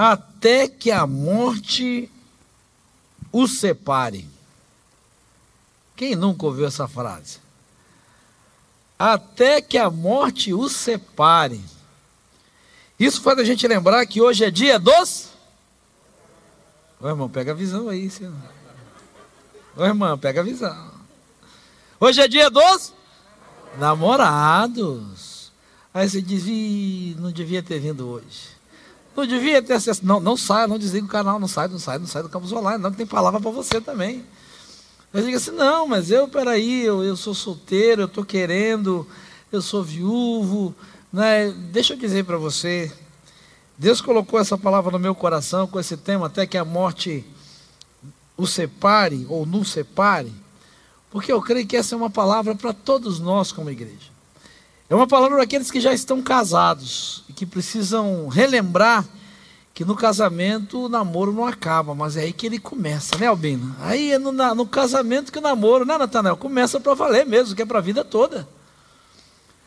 até que a morte os separe. Quem nunca ouviu essa frase? Até que a morte os separe. Isso faz a gente lembrar que hoje é dia dos. Ô irmão, pega a visão aí, senhor. Ô irmão, pega a visão. Hoje é dia dos namorados. Aí você diz, não devia ter vindo hoje. Não devia ter acesso. Não, não sai, não desliga o canal, não sai, não sai, não sai do campus online, não, que tem palavra para você também. Eu digo assim, não, mas eu, peraí, eu, eu sou solteiro, eu estou querendo, eu sou viúvo. Né? Deixa eu dizer para você, Deus colocou essa palavra no meu coração com esse tema, até que a morte o separe ou nos separe, porque eu creio que essa é uma palavra para todos nós como igreja. É uma palavra para aqueles que já estão casados e que precisam relembrar que no casamento o namoro não acaba, mas é aí que ele começa, né, Albino? Aí é no, no casamento que o namoro, né, Natanael? Começa para valer mesmo, que é para a vida toda.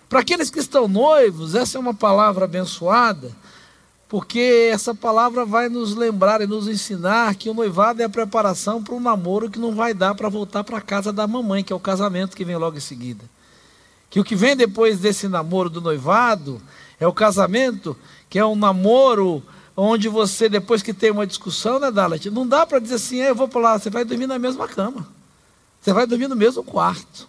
Para aqueles que estão noivos, essa é uma palavra abençoada, porque essa palavra vai nos lembrar e nos ensinar que o noivado é a preparação para um namoro que não vai dar para voltar para a casa da mamãe, que é o casamento que vem logo em seguida. Que o que vem depois desse namoro do noivado é o casamento, que é um namoro onde você, depois que tem uma discussão, né, Dalit, não dá para dizer assim, eu vou para lá, você vai dormir na mesma cama. Você vai dormir no mesmo quarto.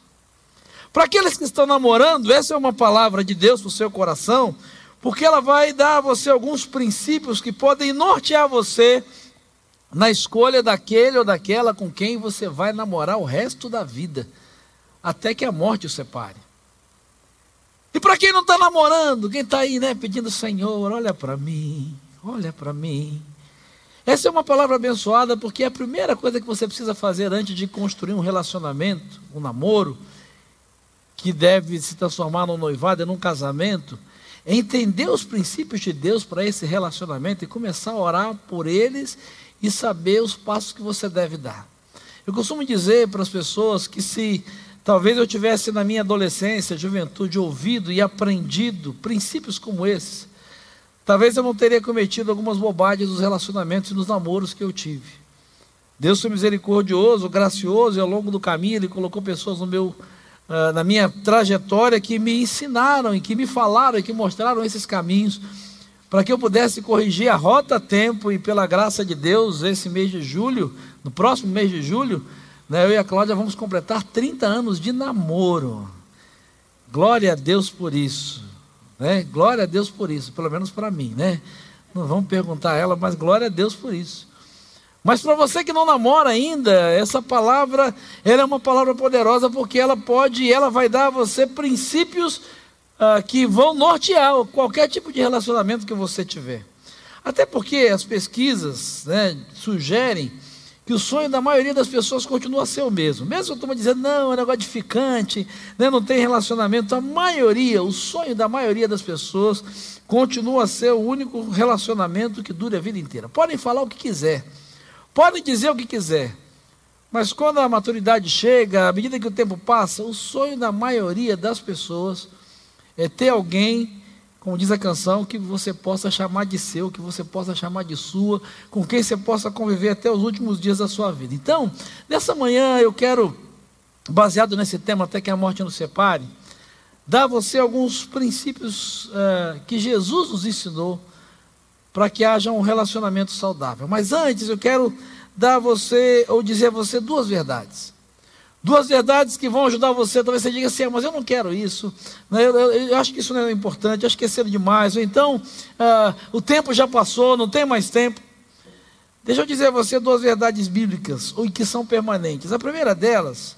Para aqueles que estão namorando, essa é uma palavra de Deus para o seu coração, porque ela vai dar a você alguns princípios que podem nortear você na escolha daquele ou daquela com quem você vai namorar o resto da vida, até que a morte o separe. E para quem não está namorando, quem está aí, né, pedindo, Senhor, olha para mim, olha para mim. Essa é uma palavra abençoada porque é a primeira coisa que você precisa fazer antes de construir um relacionamento, um namoro, que deve se transformar num noivado num casamento, é entender os princípios de Deus para esse relacionamento e começar a orar por eles e saber os passos que você deve dar. Eu costumo dizer para as pessoas que se talvez eu tivesse na minha adolescência, juventude, ouvido e aprendido princípios como esses, talvez eu não teria cometido algumas bobagens nos relacionamentos e nos namoros que eu tive. Deus foi misericordioso, gracioso, e ao longo do caminho Ele colocou pessoas no meu ah, na minha trajetória que me ensinaram e que me falaram e que mostraram esses caminhos para que eu pudesse corrigir a rota a tempo e pela graça de Deus, esse mês de julho, no próximo mês de julho, eu e a Cláudia vamos completar 30 anos de namoro. Glória a Deus por isso. Né? Glória a Deus por isso, pelo menos para mim, né? Não vamos perguntar a ela, mas glória a Deus por isso. Mas para você que não namora ainda, essa palavra ela é uma palavra poderosa porque ela pode, ela vai dar a você princípios ah, que vão nortear qualquer tipo de relacionamento que você tiver. Até porque as pesquisas né, sugerem que o sonho da maioria das pessoas continua a ser o mesmo. Mesmo eu estou dizendo, não, é negócio edificante, né, não tem relacionamento. A maioria, o sonho da maioria das pessoas continua a ser o único relacionamento que dura a vida inteira. Podem falar o que quiser. Podem dizer o que quiser, mas quando a maturidade chega, à medida que o tempo passa, o sonho da maioria das pessoas é ter alguém, como diz a canção, que você possa chamar de seu, que você possa chamar de sua, com quem você possa conviver até os últimos dias da sua vida. Então, nessa manhã eu quero, baseado nesse tema, até que a morte nos separe, dar a você alguns princípios uh, que Jesus nos ensinou para que haja um relacionamento saudável. Mas antes eu quero dar a você, ou dizer a você, duas verdades. Duas verdades que vão ajudar você. Talvez você diga assim, ah, mas eu não quero isso. Né? Eu, eu, eu, acho que isso não é importante, acho que é cedo demais. Ou então, ah, o tempo já passou, não tem mais tempo. Deixa eu dizer a você duas verdades bíblicas, ou que são permanentes. A primeira delas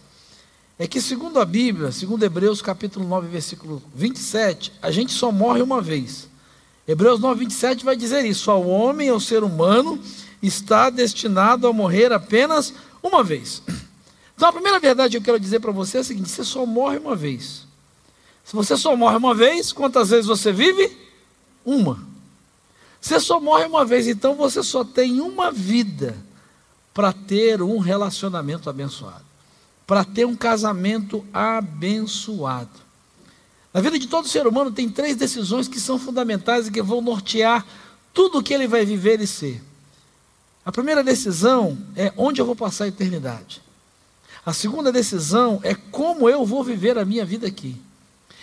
é que, segundo a Bíblia, segundo Hebreus capítulo 9, versículo 27, a gente só morre uma vez. Hebreus 9, 27 vai dizer isso: ao homem, ao ser humano, está destinado a morrer apenas uma vez. Então a primeira verdade que eu quero dizer para você é a seguinte: você só morre uma vez. Se você só morre uma vez, quantas vezes você vive? Uma. Você só morre uma vez, então você só tem uma vida para ter um relacionamento abençoado, para ter um casamento abençoado. Na vida de todo ser humano tem três decisões que são fundamentais e que vão nortear tudo o que ele vai viver e ser. A primeira decisão é onde eu vou passar a eternidade. A segunda decisão é como eu vou viver a minha vida aqui.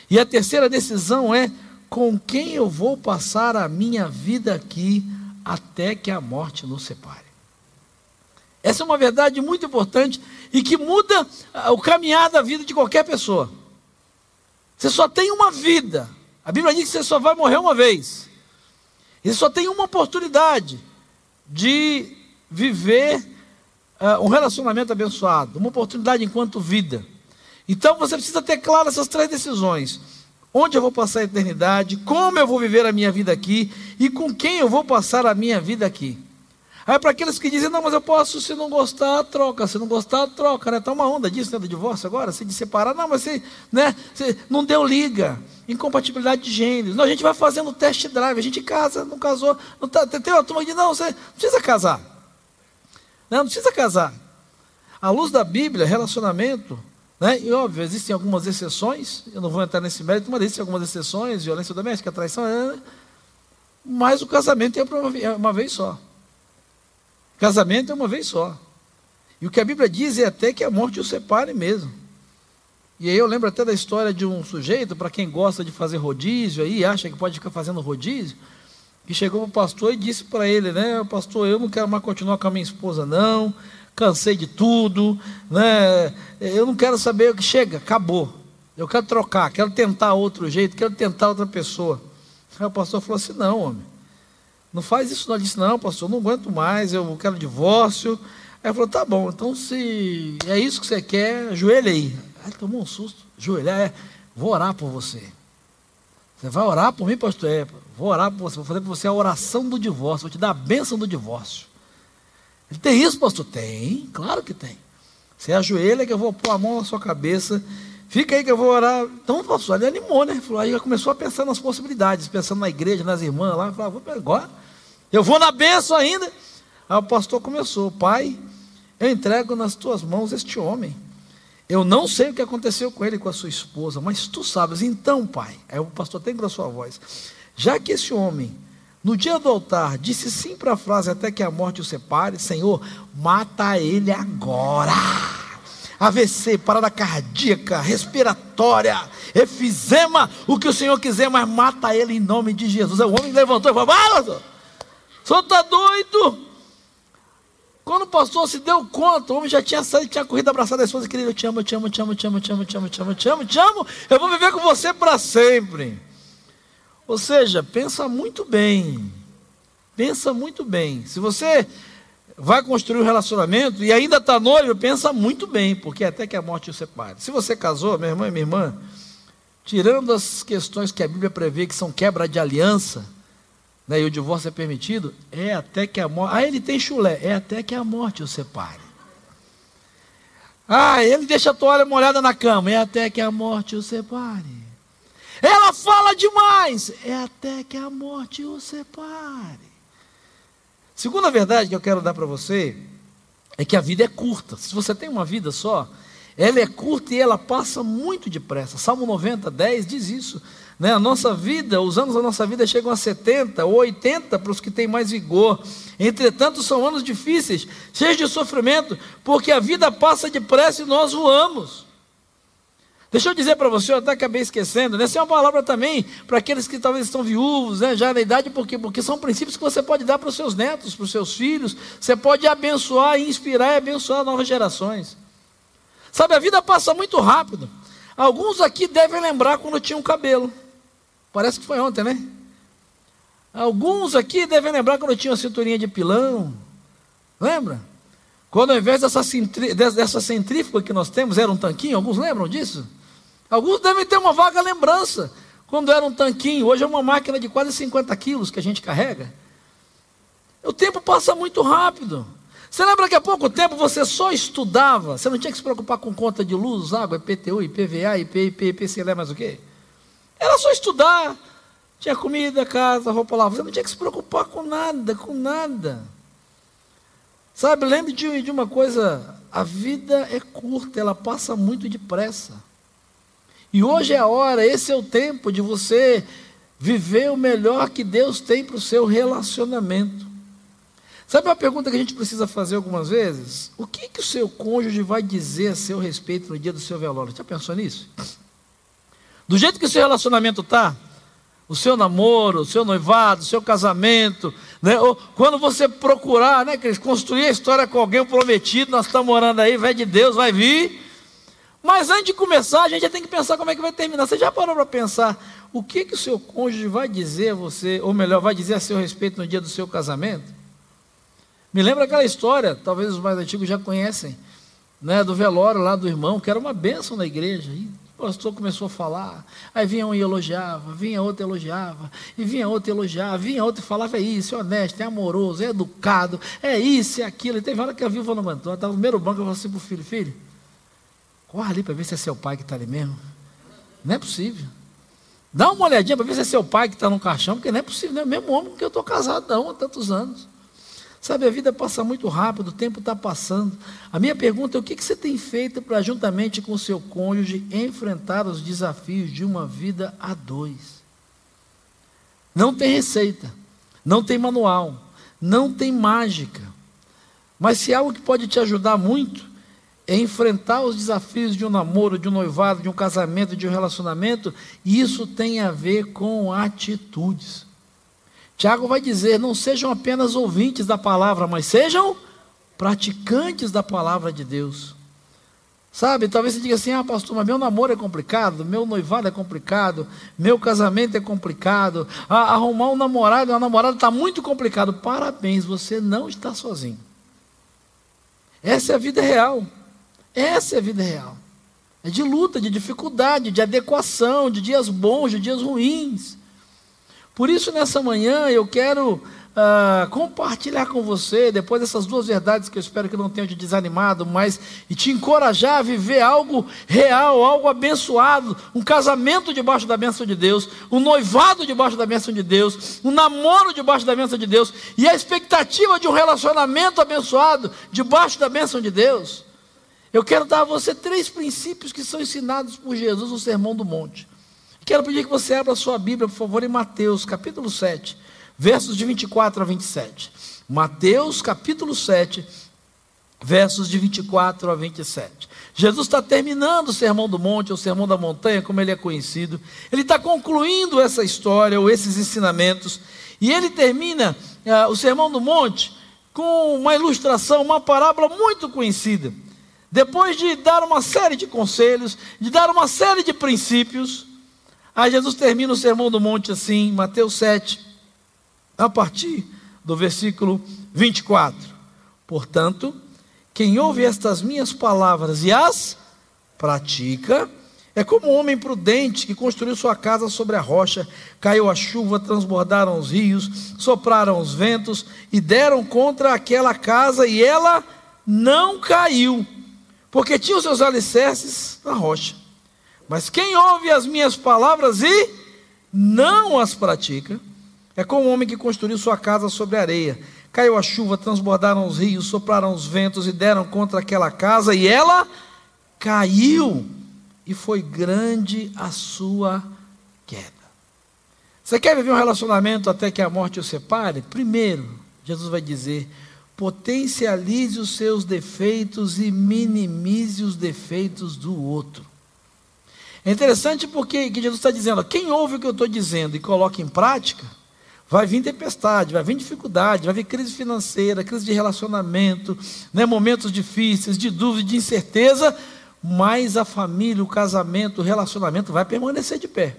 E a terceira decisão é com quem eu vou passar a minha vida aqui até que a morte nos separe. Essa é uma verdade muito importante e que muda o caminhar da vida de qualquer pessoa. Você só tem uma vida. A Bíblia diz que você só vai morrer uma vez. E você só tem uma oportunidade de viver um relacionamento abençoado, uma oportunidade enquanto vida. Então você precisa ter claro essas três decisões: onde eu vou passar a eternidade, como eu vou viver a minha vida aqui e com quem eu vou passar a minha vida aqui. Aí para aqueles que dizem, não, mas eu posso, se não gostar, troca, se não gostar, troca, né? Está uma onda disso, né, do divórcio agora, se de separar, não, mas você, né, você não deu liga, incompatibilidade de gêneros. Não, a gente vai fazendo test drive, a gente casa, não casou, não tá, tem uma turma que diz, não, você precisa casar. Não, não precisa casar. À luz da Bíblia, relacionamento, né? E óbvio, existem algumas exceções, eu não vou entrar nesse mérito, mas existem algumas exceções, violência doméstica, traição, né? mas o casamento é uma vez só. Casamento é uma vez só. E o que a Bíblia diz é até que a morte o separe mesmo. E aí eu lembro até da história de um sujeito, para quem gosta de fazer rodízio aí, acha que pode ficar fazendo rodízio, que chegou o pastor e disse para ele, né, pastor, eu não quero mais continuar com a minha esposa, não, cansei de tudo, né, eu não quero saber o que chega, acabou. Eu quero trocar, quero tentar outro jeito, quero tentar outra pessoa. Aí o pastor falou assim, não, homem, não faz isso não. Ele disse, não, pastor, não aguento mais, eu quero divórcio. Aí ele falou, tá bom, então se é isso que você quer, ajoelha aí. Aí tomou um susto, ajoelhar, é, vou orar por você. Você vai orar por mim, pastor? É, vou orar por você, vou fazer por você a oração do divórcio, vou te dar a bênção do divórcio. Ele tem isso, pastor? Tem, claro que tem. Você ajoelha que eu vou pôr a mão na sua cabeça Fica aí que eu vou orar. Então, pastor, ele animou, né? Falou, aí já começou a pensar nas possibilidades, pensando na igreja, nas irmãs lá. Falou, vou agora. Eu vou na benção ainda. Aí o pastor começou, pai, eu entrego nas tuas mãos este homem. Eu não sei o que aconteceu com ele com a sua esposa, mas tu sabes. Então, pai, aí o pastor tem grosso a voz. Já que esse homem, no dia do altar, disse sim para a frase até que a morte o separe, Senhor, mata ele agora. AVC, parada cardíaca, respiratória, efizema, o que o Senhor quiser, mas mata ele em nome de Jesus. O homem levantou e falou: o senhor está doido? Quando o pastor se deu conta, o homem já tinha saído, tinha corrido abraçado a esposa, querido, eu te amo, eu te amo, eu te amo, eu te amo, eu te amo, eu te amo, eu te amo, eu te amo, eu vou viver com você para sempre. Ou seja, pensa muito bem. Pensa muito bem. Se você vai construir um relacionamento e ainda está noivo, pensa muito bem, porque até que a morte o separe. Se você casou, meu irmão e minha irmã, tirando as questões que a Bíblia prevê que são quebra de aliança, né, e o divórcio é permitido, é até que a morte. Ah, ele tem chulé, é até que a morte o separe. Ah, ele deixa a toalha molhada na cama, é até que a morte o separe. Ela fala demais, é até que a morte o separe. Segunda verdade que eu quero dar para você é que a vida é curta. Se você tem uma vida só, ela é curta e ela passa muito depressa. Salmo 90, 10 diz isso. Né? A nossa vida, os anos da nossa vida chegam a 70 ou 80 para os que têm mais vigor. Entretanto, são anos difíceis, cheios de sofrimento, porque a vida passa depressa e nós voamos. Deixa eu dizer para você, eu até acabei esquecendo, né? essa é uma palavra também para aqueles que talvez estão viúvos, né? já na idade, porque, porque são princípios que você pode dar para os seus netos, para os seus filhos, você pode abençoar, inspirar e abençoar novas gerações. Sabe, a vida passa muito rápido. Alguns aqui devem lembrar quando tinham cabelo. Parece que foi ontem, né? Alguns aqui devem lembrar quando tinham a cinturinha de pilão. Lembra? Quando ao invés dessa, dessa centrífuga que nós temos, era um tanquinho, alguns lembram disso? Alguns devem ter uma vaga lembrança. Quando era um tanquinho, hoje é uma máquina de quase 50 quilos que a gente carrega. O tempo passa muito rápido. Você lembra que há pouco tempo você só estudava, você não tinha que se preocupar com conta de luz, água, IPTU, IPVA, IP, IP, IPCLE, mais o quê? Era só estudar. Tinha comida, casa, roupa lá. Você não tinha que se preocupar com nada, com nada. Sabe, lembre de uma coisa: a vida é curta, ela passa muito depressa. E hoje é a hora, esse é o tempo de você viver o melhor que Deus tem para o seu relacionamento. Sabe uma pergunta que a gente precisa fazer algumas vezes? O que, que o seu cônjuge vai dizer a seu respeito no dia do seu velório? Já pensou nisso? Do jeito que o seu relacionamento está, o seu namoro, o seu noivado, o seu casamento, né? Ou quando você procurar, né, Cris, construir a história com alguém prometido, nós estamos morando aí, vai de Deus, vai vir. Mas antes de começar, a gente já tem que pensar como é que vai terminar. Você já parou para pensar o que, que o seu cônjuge vai dizer a você, ou melhor, vai dizer a seu respeito no dia do seu casamento? Me lembra aquela história, talvez os mais antigos já conhecem, né, do velório lá do irmão, que era uma bênção na igreja. E o pastor começou a falar, aí vinha um e elogiava, vinha outro e elogiava, e vinha outro e elogiava, vinha outro e falava, é isso, é honesto, é amoroso, é educado, é isso, é aquilo. E teve hora que a viúva não aguentou, estava no primeiro banco, eu falei assim para o filho, filho, corre ali para ver se é seu pai que está ali mesmo. Não é possível. Dá uma olhadinha para ver se é seu pai que está no caixão, porque não é possível, não é o mesmo homem que eu estou casado não, há tantos anos. Sabe, a vida passa muito rápido, o tempo está passando. A minha pergunta é: o que, que você tem feito para, juntamente com o seu cônjuge, enfrentar os desafios de uma vida a dois? Não tem receita, não tem manual, não tem mágica. Mas se algo que pode te ajudar muito é enfrentar os desafios de um namoro, de um noivado, de um casamento, de um relacionamento, isso tem a ver com atitudes. Tiago vai dizer: não sejam apenas ouvintes da palavra, mas sejam praticantes da palavra de Deus. Sabe, talvez você diga assim: ah, pastor, mas meu namoro é complicado, meu noivado é complicado, meu casamento é complicado, ah, arrumar um namorado, uma namorada está muito complicado. Parabéns, você não está sozinho. Essa é a vida real. Essa é a vida real. É de luta, de dificuldade, de adequação, de dias bons, de dias ruins. Por isso, nessa manhã, eu quero uh, compartilhar com você, depois dessas duas verdades que eu espero que não tenham te desanimado, mas e te encorajar a viver algo real, algo abençoado, um casamento debaixo da bênção de Deus, um noivado debaixo da bênção de Deus, um namoro debaixo da bênção de Deus, e a expectativa de um relacionamento abençoado debaixo da bênção de Deus. Eu quero dar a você três princípios que são ensinados por Jesus no Sermão do Monte. Quero pedir que você abra a sua Bíblia, por favor, em Mateus, capítulo 7, versos de 24 a 27. Mateus, capítulo 7, versos de 24 a 27. Jesus está terminando o Sermão do Monte, ou Sermão da Montanha, como ele é conhecido. Ele está concluindo essa história, ou esses ensinamentos, e ele termina uh, o Sermão do Monte com uma ilustração, uma parábola muito conhecida. Depois de dar uma série de conselhos, de dar uma série de princípios, Aí Jesus termina o sermão do monte assim, Mateus 7, a partir do versículo 24. Portanto, quem ouve estas minhas palavras e as pratica, é como um homem prudente que construiu sua casa sobre a rocha, caiu a chuva, transbordaram os rios, sopraram os ventos e deram contra aquela casa e ela não caiu, porque tinha os seus alicerces na rocha. Mas quem ouve as minhas palavras e não as pratica, é como um homem que construiu sua casa sobre areia. Caiu a chuva, transbordaram os rios, sopraram os ventos e deram contra aquela casa, e ela caiu, e foi grande a sua queda. Você quer viver um relacionamento até que a morte o separe? Primeiro, Jesus vai dizer: potencialize os seus defeitos e minimize os defeitos do outro. É interessante porque que Jesus está dizendo: quem ouve o que eu estou dizendo e coloca em prática, vai vir tempestade, vai vir dificuldade, vai vir crise financeira, crise de relacionamento, né, momentos difíceis, de dúvida, de incerteza, mas a família, o casamento, o relacionamento vai permanecer de pé.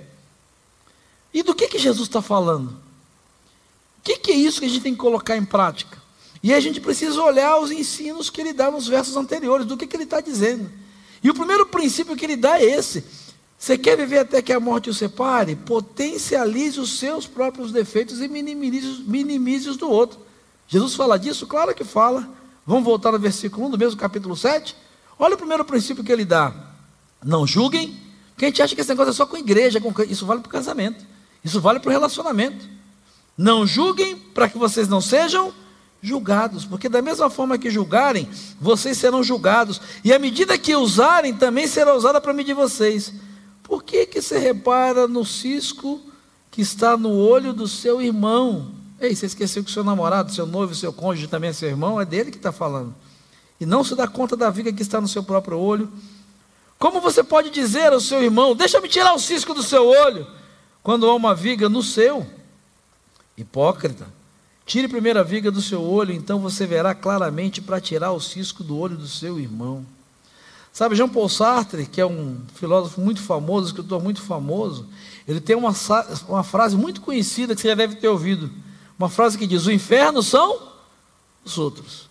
E do que, que Jesus está falando? O que, que é isso que a gente tem que colocar em prática? E a gente precisa olhar os ensinos que ele dá nos versos anteriores, do que, que ele está dizendo. E o primeiro princípio que ele dá é esse: você quer viver até que a morte o separe? Potencialize os seus próprios defeitos e minimize, minimize os do outro. Jesus fala disso? Claro que fala. Vamos voltar no versículo 1 do mesmo capítulo 7? Olha o primeiro princípio que ele dá. Não julguem. Quem a gente acha que esse negócio é só com igreja, com... isso vale para o casamento. Isso vale para o relacionamento. Não julguem para que vocês não sejam julgados, porque da mesma forma que julgarem, vocês serão julgados, e a medida que usarem também será usada para medir vocês. Por que, que você repara no cisco que está no olho do seu irmão. Ei, você esqueceu que seu namorado, seu noivo, seu cônjuge também é seu irmão? É dele que está falando. E não se dá conta da viga que está no seu próprio olho. Como você pode dizer ao seu irmão: Deixa-me tirar o cisco do seu olho, quando há uma viga no seu? Hipócrita. Tire primeiro a viga do seu olho, então você verá claramente para tirar o cisco do olho do seu irmão. Sabe, Jean Paul Sartre, que é um filósofo muito famoso, escritor muito famoso, ele tem uma, uma frase muito conhecida que você já deve ter ouvido. Uma frase que diz: O inferno são os outros.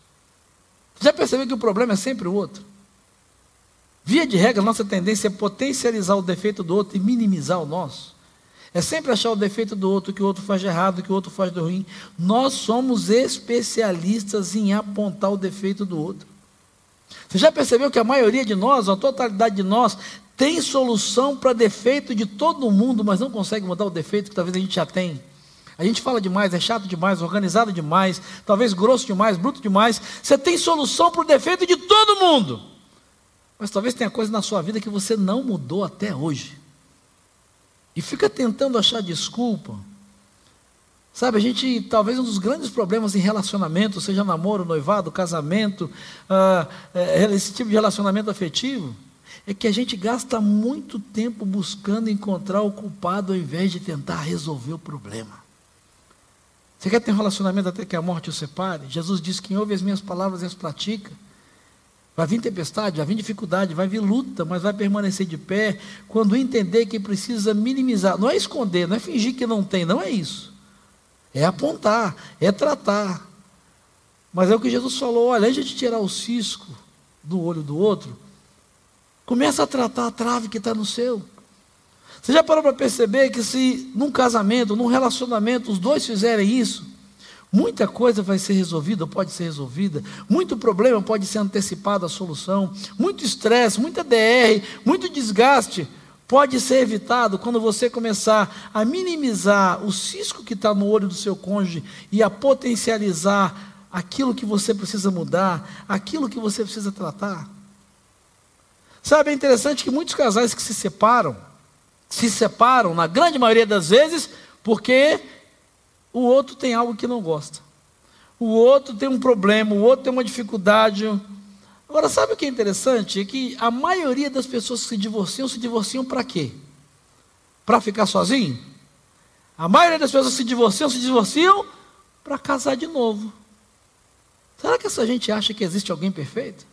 Já percebeu que o problema é sempre o outro? Via de regra, nossa tendência é potencializar o defeito do outro e minimizar o nosso. É sempre achar o defeito do outro, que o outro faz de errado, que o outro faz de ruim. Nós somos especialistas em apontar o defeito do outro. Você já percebeu que a maioria de nós, a totalidade de nós, tem solução para defeito de todo mundo, mas não consegue mudar o defeito que talvez a gente já tem? A gente fala demais, é chato demais, organizado demais, talvez grosso demais, bruto demais. Você tem solução para o defeito de todo mundo. Mas talvez tenha coisa na sua vida que você não mudou até hoje e fica tentando achar desculpa. Sabe, a gente, talvez um dos grandes problemas em relacionamento, seja namoro, noivado, casamento, uh, esse tipo de relacionamento afetivo, é que a gente gasta muito tempo buscando encontrar o culpado ao invés de tentar resolver o problema. Você quer ter um relacionamento até que a morte o separe? Jesus disse: Quem ouve as minhas palavras e as pratica, Vai vir tempestade, vai vir dificuldade, vai vir luta, mas vai permanecer de pé quando entender que precisa minimizar. Não é esconder, não é fingir que não tem, não é isso. É apontar, é tratar. Mas é o que Jesus falou: olha, antes de tirar o cisco do olho do outro, começa a tratar a trave que está no seu. Você já parou para perceber que se num casamento, num relacionamento, os dois fizerem isso, Muita coisa vai ser resolvida, pode ser resolvida. Muito problema pode ser antecipado à solução. Muito estresse, muita DR, muito desgaste pode ser evitado quando você começar a minimizar o cisco que está no olho do seu cônjuge e a potencializar aquilo que você precisa mudar, aquilo que você precisa tratar. Sabe, é interessante que muitos casais que se separam, se separam, na grande maioria das vezes, porque o outro tem algo que não gosta. O outro tem um problema, o outro tem uma dificuldade. Agora, sabe o que é interessante? É que a maioria das pessoas que se divorciam, se divorciam para quê? Para ficar sozinho? A maioria das pessoas que se divorciam, se divorciam para casar de novo. Será que essa gente acha que existe alguém perfeito?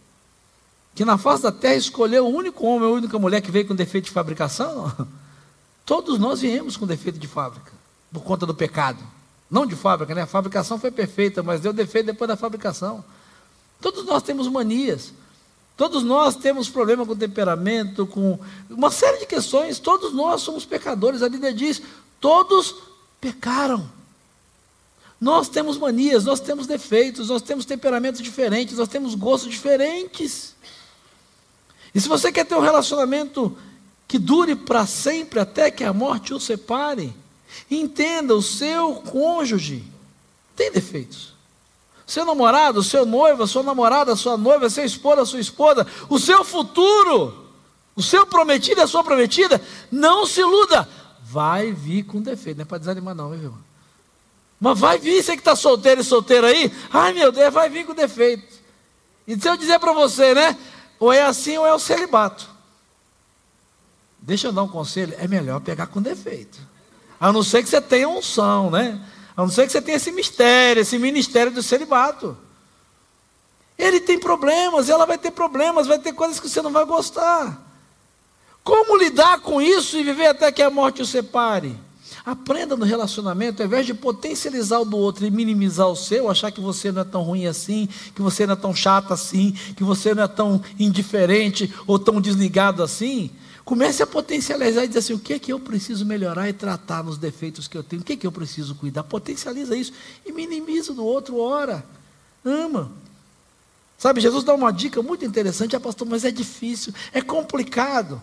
Que na face da terra escolheu o único homem, a única mulher que veio com defeito de fabricação? Todos nós viemos com defeito de fábrica, por conta do pecado. Não de fábrica, né? A fabricação foi perfeita, mas deu defeito depois da fabricação. Todos nós temos manias. Todos nós temos problema com temperamento, com uma série de questões. Todos nós somos pecadores. A Bíblia diz: todos pecaram. Nós temos manias, nós temos defeitos, nós temos temperamentos diferentes, nós temos gostos diferentes. E se você quer ter um relacionamento que dure para sempre, até que a morte o separe, Entenda, o seu cônjuge tem defeitos. Seu namorado, seu noivo, sua namorada, sua noiva, seu esposa, sua esposa, o seu futuro, o seu prometido, a sua prometida, não se iluda, vai vir com defeito. Não é para desanimar, não, meu irmão. Mas vai vir, você que está solteiro e solteiro aí, ai meu Deus, vai vir com defeito. E se eu dizer para você, né? Ou é assim ou é o celibato. Deixa eu dar um conselho, é melhor pegar com defeito. A não ser que você tenha unção, né? A não ser que você tenha esse mistério, esse ministério do celibato. Ele tem problemas, ela vai ter problemas, vai ter coisas que você não vai gostar. Como lidar com isso e viver até que a morte o separe? Aprenda no relacionamento, ao invés de potencializar o do outro e minimizar o seu, achar que você não é tão ruim assim, que você não é tão chato assim, que você não é tão indiferente ou tão desligado assim, Comece a potencializar e dizer assim: o que é que eu preciso melhorar e tratar nos defeitos que eu tenho? O que é que eu preciso cuidar? Potencializa isso e minimiza do outro, ora. Ama. Sabe, Jesus dá uma dica muito interessante, ah, pastor, mas é difícil, é complicado.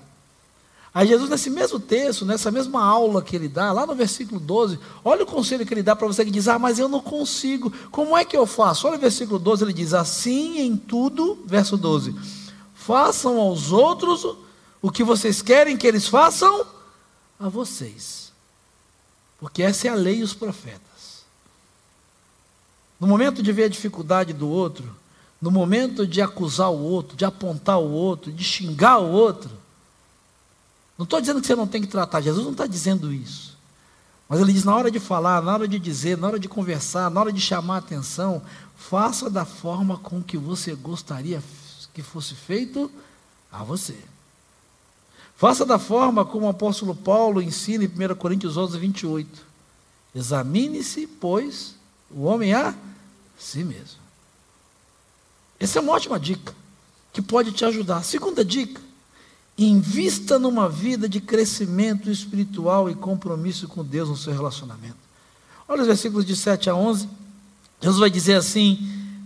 Aí Jesus, nesse mesmo texto, nessa mesma aula que ele dá, lá no versículo 12, olha o conselho que ele dá para você que diz, ah, mas eu não consigo, como é que eu faço? Olha o versículo 12, ele diz, assim em tudo, verso 12, façam aos outros o que vocês querem que eles façam a vocês. Porque essa é a lei e os profetas. No momento de ver a dificuldade do outro, no momento de acusar o outro, de apontar o outro, de xingar o outro, não estou dizendo que você não tem que tratar, Jesus não está dizendo isso. Mas ele diz: na hora de falar, na hora de dizer, na hora de conversar, na hora de chamar a atenção, faça da forma com que você gostaria que fosse feito a você. Faça da forma como o apóstolo Paulo ensina em 1 Coríntios 11, 28. Examine-se, pois, o homem a si mesmo. Essa é uma ótima dica, que pode te ajudar. Segunda dica, invista numa vida de crescimento espiritual e compromisso com Deus no seu relacionamento. Olha os versículos de 7 a 11. Jesus vai dizer assim: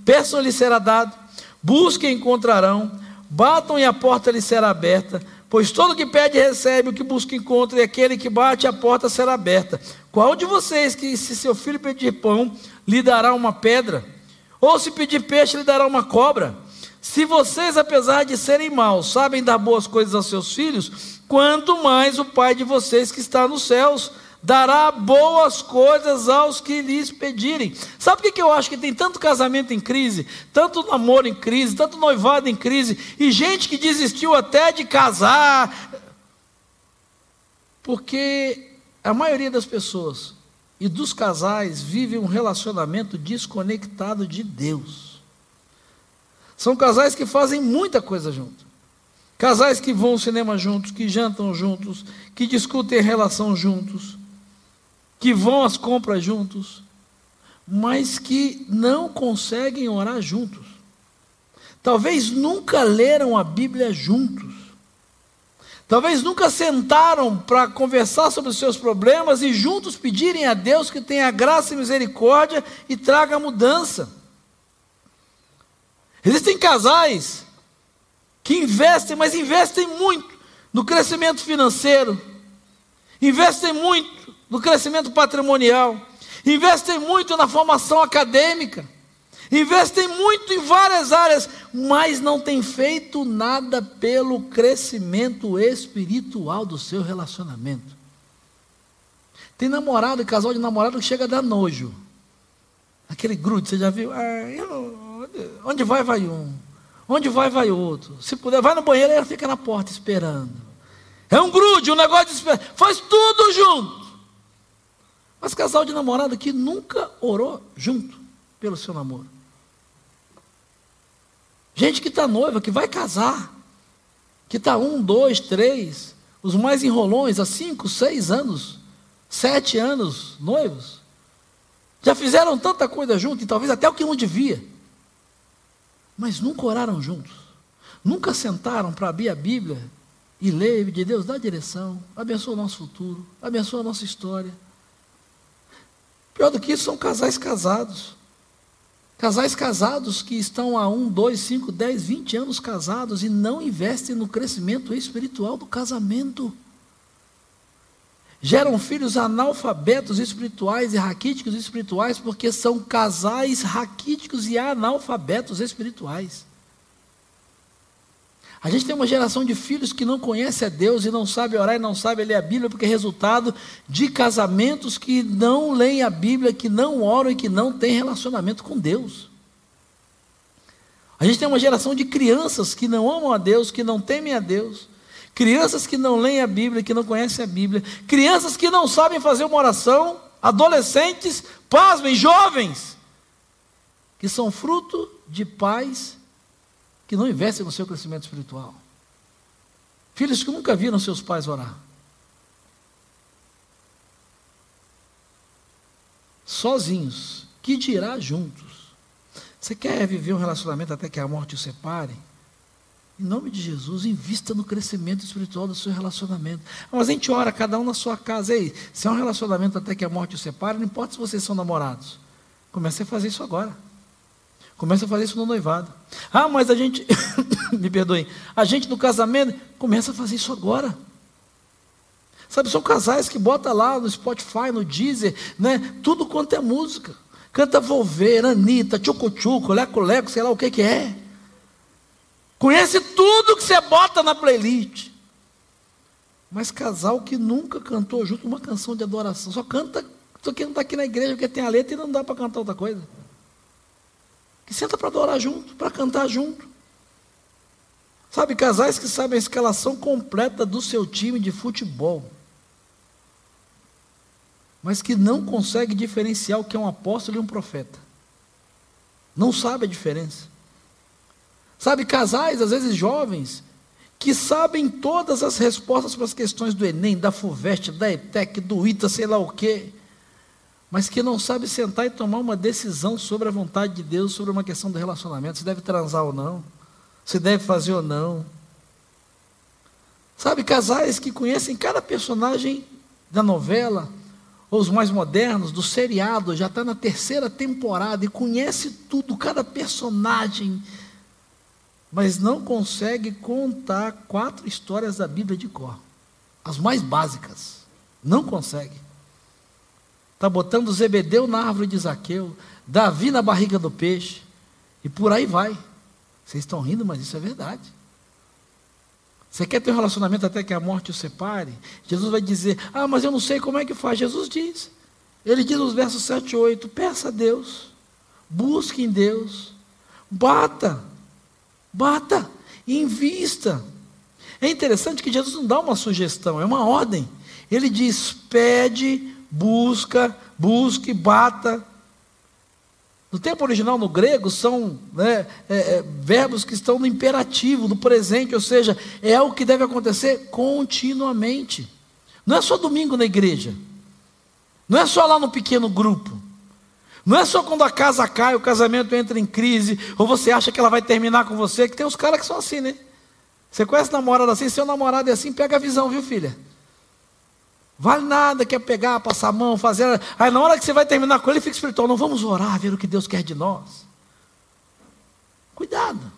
Peçam-lhe será dado, busquem encontrarão, batam e a porta lhe será aberta. Pois todo que pede recebe, o que busca encontra, e aquele que bate a porta será aberta. Qual de vocês que, se seu filho pedir pão, lhe dará uma pedra? Ou se pedir peixe, lhe dará uma cobra? Se vocês, apesar de serem maus, sabem dar boas coisas aos seus filhos, quanto mais o Pai de vocês que está nos céus dará boas coisas aos que lhes pedirem. Sabe por que eu acho que tem tanto casamento em crise, tanto namoro em crise, tanto noivado em crise, e gente que desistiu até de casar? Porque a maioria das pessoas e dos casais vive um relacionamento desconectado de Deus. São casais que fazem muita coisa junto. Casais que vão ao cinema juntos, que jantam juntos, que discutem relação juntos, que vão às compras juntos, mas que não conseguem orar juntos. Talvez nunca leram a Bíblia juntos. Talvez nunca sentaram para conversar sobre os seus problemas e juntos pedirem a Deus que tenha graça e misericórdia e traga mudança. Existem casais que investem, mas investem muito no crescimento financeiro, investem muito no crescimento patrimonial, investem muito na formação acadêmica, investem muito em várias áreas, mas não tem feito nada pelo crescimento espiritual do seu relacionamento. Tem namorado e casal de namorado que chega a dar nojo. Aquele grude, você já viu? Ah, onde vai, vai um. Onde vai, vai outro. Se puder, vai no banheiro e ela fica na porta esperando. É um grude, um negócio de esperar. Faz tudo junto. Mas casal de namorado que nunca orou junto pelo seu namoro. Gente que está noiva, que vai casar, que está um, dois, três, os mais enrolões há cinco, seis anos, sete anos noivos. Já fizeram tanta coisa junto, e talvez até o que não devia. Mas nunca oraram juntos. Nunca sentaram para abrir a Bíblia e ler de Deus, dá direção, abençoa o nosso futuro, abençoa a nossa história. Pior do que isso, são casais casados. Casais casados que estão há um, dois, cinco, dez, vinte anos casados e não investem no crescimento espiritual do casamento. Geram filhos analfabetos espirituais e raquíticos espirituais porque são casais raquíticos e analfabetos espirituais. A gente tem uma geração de filhos que não conhece a Deus e não sabe orar e não sabe ler a Bíblia, porque é resultado de casamentos que não leem a Bíblia, que não oram e que não têm relacionamento com Deus. A gente tem uma geração de crianças que não amam a Deus, que não temem a Deus, crianças que não leem a Bíblia, que não conhecem a Bíblia, crianças que não sabem fazer uma oração, adolescentes, pasmem, jovens, que são fruto de pais que não investem no seu crescimento espiritual. Filhos que nunca viram seus pais orar. Sozinhos, que dirá juntos. Você quer viver um relacionamento até que a morte o separe? Em nome de Jesus, invista no crescimento espiritual do seu relacionamento. Mas a gente ora, cada um na sua casa. Ei, se é um relacionamento até que a morte o separe, não importa se vocês são namorados. Comece a fazer isso agora. Começa a fazer isso no noivado. Ah, mas a gente, me perdoem, a gente no casamento, começa a fazer isso agora. Sabe, são casais que bota lá no Spotify, no Deezer, né? Tudo quanto é música. Canta Volveira, Anitta, Tchucu-Tchucu, Leco-Leco, sei lá o que que é. Conhece tudo que você bota na playlist. Mas casal que nunca cantou junto uma canção de adoração, só canta, só que não está aqui na igreja porque tem a letra e não dá para cantar outra coisa. Que senta para adorar junto, para cantar junto. Sabe, casais que sabem a escalação completa do seu time de futebol, mas que não conseguem diferenciar o que é um apóstolo e um profeta. Não sabe a diferença. Sabe, casais, às vezes jovens, que sabem todas as respostas para as questões do Enem, da FUVEST, da ETEC, do ITA, sei lá o quê, mas que não sabe sentar e tomar uma decisão sobre a vontade de Deus, sobre uma questão do relacionamento, se deve transar ou não, se deve fazer ou não. Sabe, casais que conhecem cada personagem da novela, ou os mais modernos, do seriado, já está na terceira temporada e conhece tudo, cada personagem, mas não consegue contar quatro histórias da Bíblia de cor, as mais básicas. Não consegue. Está botando Zebedeu na árvore de Zaqueu, Davi na barriga do peixe, e por aí vai. Vocês estão rindo, mas isso é verdade. Você quer ter um relacionamento até que a morte o separe? Jesus vai dizer: Ah, mas eu não sei como é que faz. Jesus diz. Ele diz nos versos 7 e 8: Peça a Deus, busque em Deus, bata, Bata, invista. É interessante que Jesus não dá uma sugestão, é uma ordem. Ele diz: pede, busca, busque, bata. No tempo original, no grego, são né, é, é, verbos que estão no imperativo, no presente, ou seja, é o que deve acontecer continuamente. Não é só domingo na igreja, não é só lá no pequeno grupo, não é só quando a casa cai, o casamento entra em crise, ou você acha que ela vai terminar com você, que tem uns caras que são assim, né? Você conhece namorado assim, seu namorado é assim, pega a visão, viu, filha? Vale nada, quer pegar, passar a mão, fazer. Aí na hora que você vai terminar com ele, fica espiritual. Não vamos orar, ver o que Deus quer de nós. Cuidado.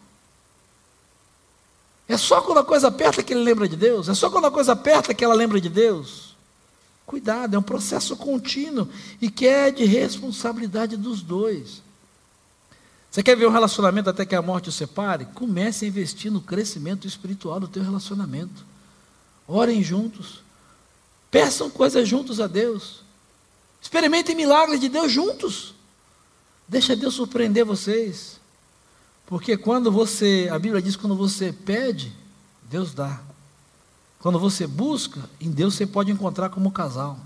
É só quando a coisa aperta que ele lembra de Deus. É só quando a coisa aperta que ela lembra de Deus. Cuidado, é um processo contínuo e que é de responsabilidade dos dois. Você quer ver um relacionamento até que a morte o separe? Comece a investir no crescimento espiritual do teu relacionamento. Orem juntos. Peçam coisas juntos a Deus. Experimentem milagres de Deus juntos. Deixa Deus surpreender vocês. Porque quando você, a Bíblia diz, quando você pede, Deus dá. Quando você busca, em Deus você pode encontrar como casal.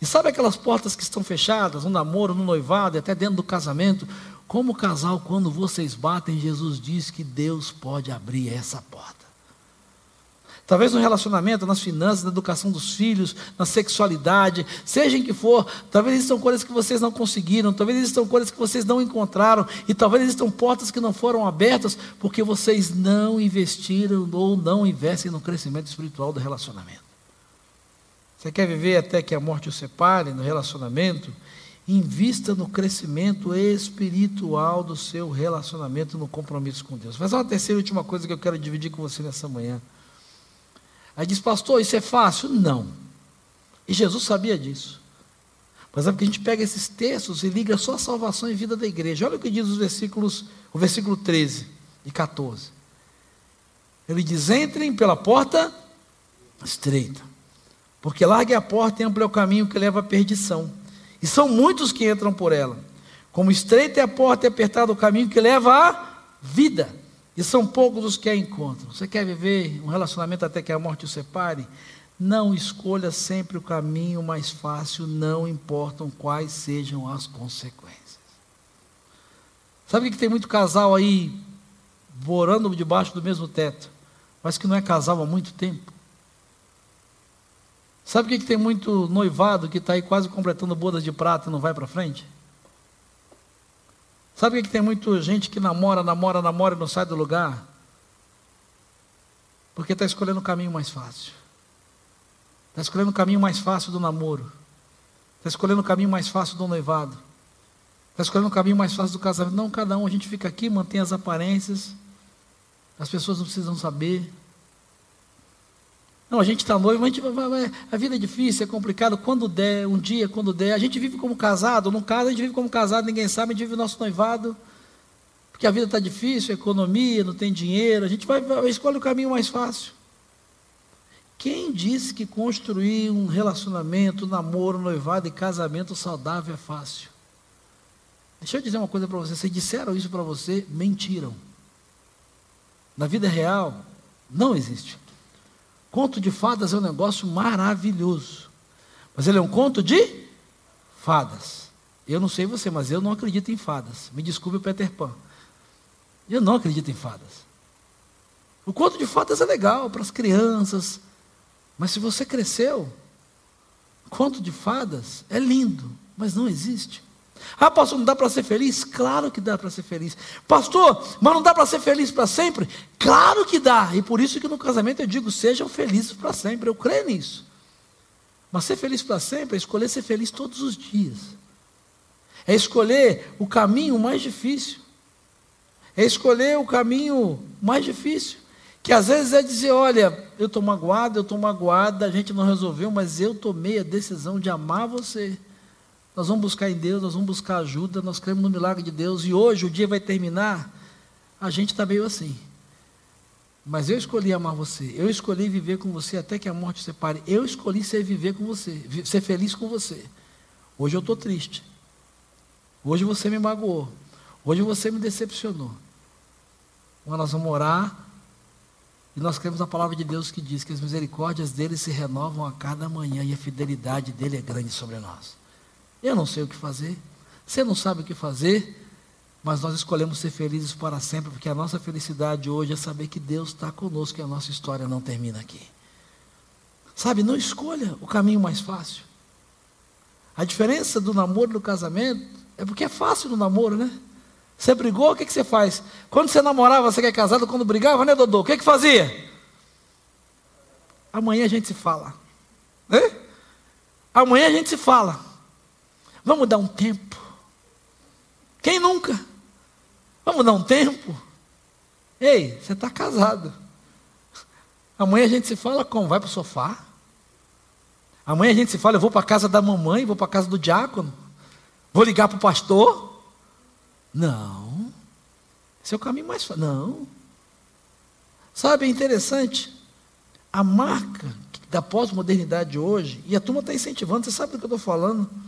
E sabe aquelas portas que estão fechadas, no namoro, no noivado, até dentro do casamento? Como casal, quando vocês batem, Jesus diz que Deus pode abrir essa porta. Talvez no relacionamento, nas finanças, na educação dos filhos, na sexualidade, seja em que for, talvez existam coisas que vocês não conseguiram, talvez existam coisas que vocês não encontraram, e talvez existam portas que não foram abertas porque vocês não investiram ou não investem no crescimento espiritual do relacionamento. Você quer viver até que a morte o separe no relacionamento? Invista no crescimento espiritual do seu relacionamento, no compromisso com Deus. Mas uma terceira e última coisa que eu quero dividir com você nessa manhã. Aí diz, pastor, isso é fácil? Não. E Jesus sabia disso. Mas é porque a gente pega esses textos e liga só a salvação e vida da igreja. Olha o que diz os versículos, o versículo 13 e 14. Ele diz: entrem pela porta estreita, porque larga a porta e amplo é o caminho que leva à perdição. E são muitos que entram por ela. Como estreita é a porta e apertado o caminho que leva à vida e são poucos os que a encontram. Você quer viver um relacionamento até que a morte o separe? Não escolha sempre o caminho mais fácil, não importam quais sejam as consequências. Sabe que tem muito casal aí morando debaixo do mesmo teto, mas que não é casal há muito tempo? Sabe que tem muito noivado que está aí quase completando bodas de prata e não vai para frente? Sabe que tem muita gente que namora, namora, namora e não sai do lugar? Porque está escolhendo o caminho mais fácil. Está escolhendo o caminho mais fácil do namoro. Está escolhendo o caminho mais fácil do noivado. Está escolhendo o caminho mais fácil do casamento. Não, cada um, a gente fica aqui, mantém as aparências. As pessoas não precisam saber. Não, a gente está noivo, a, gente a vida é difícil, é complicado. Quando der, um dia, quando der. A gente vive como casado, não casa, a gente vive como casado, ninguém sabe, a gente vive o nosso noivado. Porque a vida está difícil, a economia, não tem dinheiro. A gente vai, escolhe o caminho mais fácil. Quem disse que construir um relacionamento, namoro, noivado e casamento saudável é fácil? Deixa eu dizer uma coisa para você. Se disseram isso para você, mentiram. Na vida real, não existe. Conto de fadas é um negócio maravilhoso. Mas ele é um conto de fadas. Eu não sei você, mas eu não acredito em fadas. Me desculpe, Peter Pan. Eu não acredito em fadas. O conto de fadas é legal para as crianças, mas se você cresceu, conto de fadas é lindo, mas não existe. Ah, pastor, não dá para ser feliz? Claro que dá para ser feliz. Pastor, mas não dá para ser feliz para sempre? Claro que dá. E por isso que no casamento eu digo, sejam felizes para sempre. Eu creio nisso. Mas ser feliz para sempre é escolher ser feliz todos os dias. É escolher o caminho mais difícil. É escolher o caminho mais difícil. Que às vezes é dizer, olha, eu estou magoado, eu estou magoada, a gente não resolveu, mas eu tomei a decisão de amar você. Nós vamos buscar em Deus, nós vamos buscar ajuda, nós cremos no milagre de Deus, e hoje o dia vai terminar, a gente está meio assim. Mas eu escolhi amar você, eu escolhi viver com você até que a morte separe, eu escolhi ser viver com você, ser feliz com você. Hoje eu estou triste. Hoje você me magoou. Hoje você me decepcionou. Mas nós vamos orar e nós cremos na palavra de Deus que diz que as misericórdias dele se renovam a cada manhã e a fidelidade dele é grande sobre nós. Eu não sei o que fazer, você não sabe o que fazer, mas nós escolhemos ser felizes para sempre, porque a nossa felicidade hoje é saber que Deus está conosco e a nossa história não termina aqui. Sabe, não escolha o caminho mais fácil. A diferença do namoro e do casamento é porque é fácil no namoro, né? Você brigou, o que, que você faz? Quando você namorava, você que é casado, quando brigava, né, Dodô? O que, que fazia? Amanhã a gente se fala. Né? Amanhã a gente se fala. Vamos dar um tempo. Quem nunca? Vamos dar um tempo. Ei, você está casado. Amanhã a gente se fala como? Vai para o sofá. Amanhã a gente se fala, eu vou para a casa da mamãe, vou para a casa do diácono. Vou ligar para o pastor. Não. Esse é o caminho mais fácil. Não. Sabe, é interessante. A marca da pós-modernidade hoje, e a turma está incentivando, você sabe do que eu estou falando?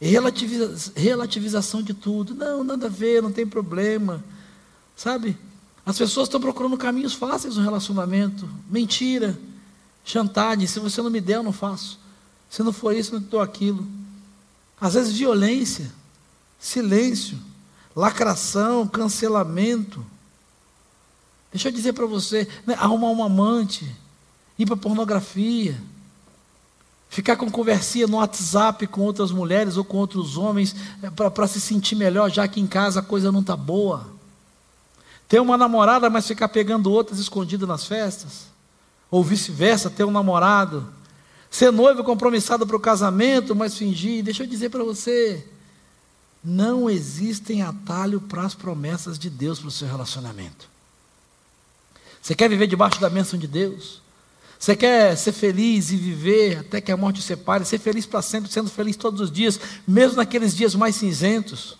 Relativiza, relativização de tudo. Não, nada a ver, não tem problema. Sabe? As pessoas estão procurando caminhos fáceis no relacionamento. Mentira, chantagem. Se você não me der, eu não faço. Se não for isso, não estou aquilo. Às vezes, violência, silêncio lacração, cancelamento. Deixa eu dizer para você, né, arrumar um amante, ir para pornografia, ficar com conversinha no WhatsApp com outras mulheres ou com outros homens é, para se sentir melhor, já que em casa a coisa não está boa. Ter uma namorada, mas ficar pegando outras escondidas nas festas. Ou vice-versa, ter um namorado. Ser noivo compromissado para o casamento, mas fingir. Deixa eu dizer para você, não existem atalho para as promessas de Deus para o seu relacionamento. Você quer viver debaixo da bênção de Deus? Você quer ser feliz e viver até que a morte separe, ser feliz para sempre, sendo feliz todos os dias, mesmo naqueles dias mais cinzentos?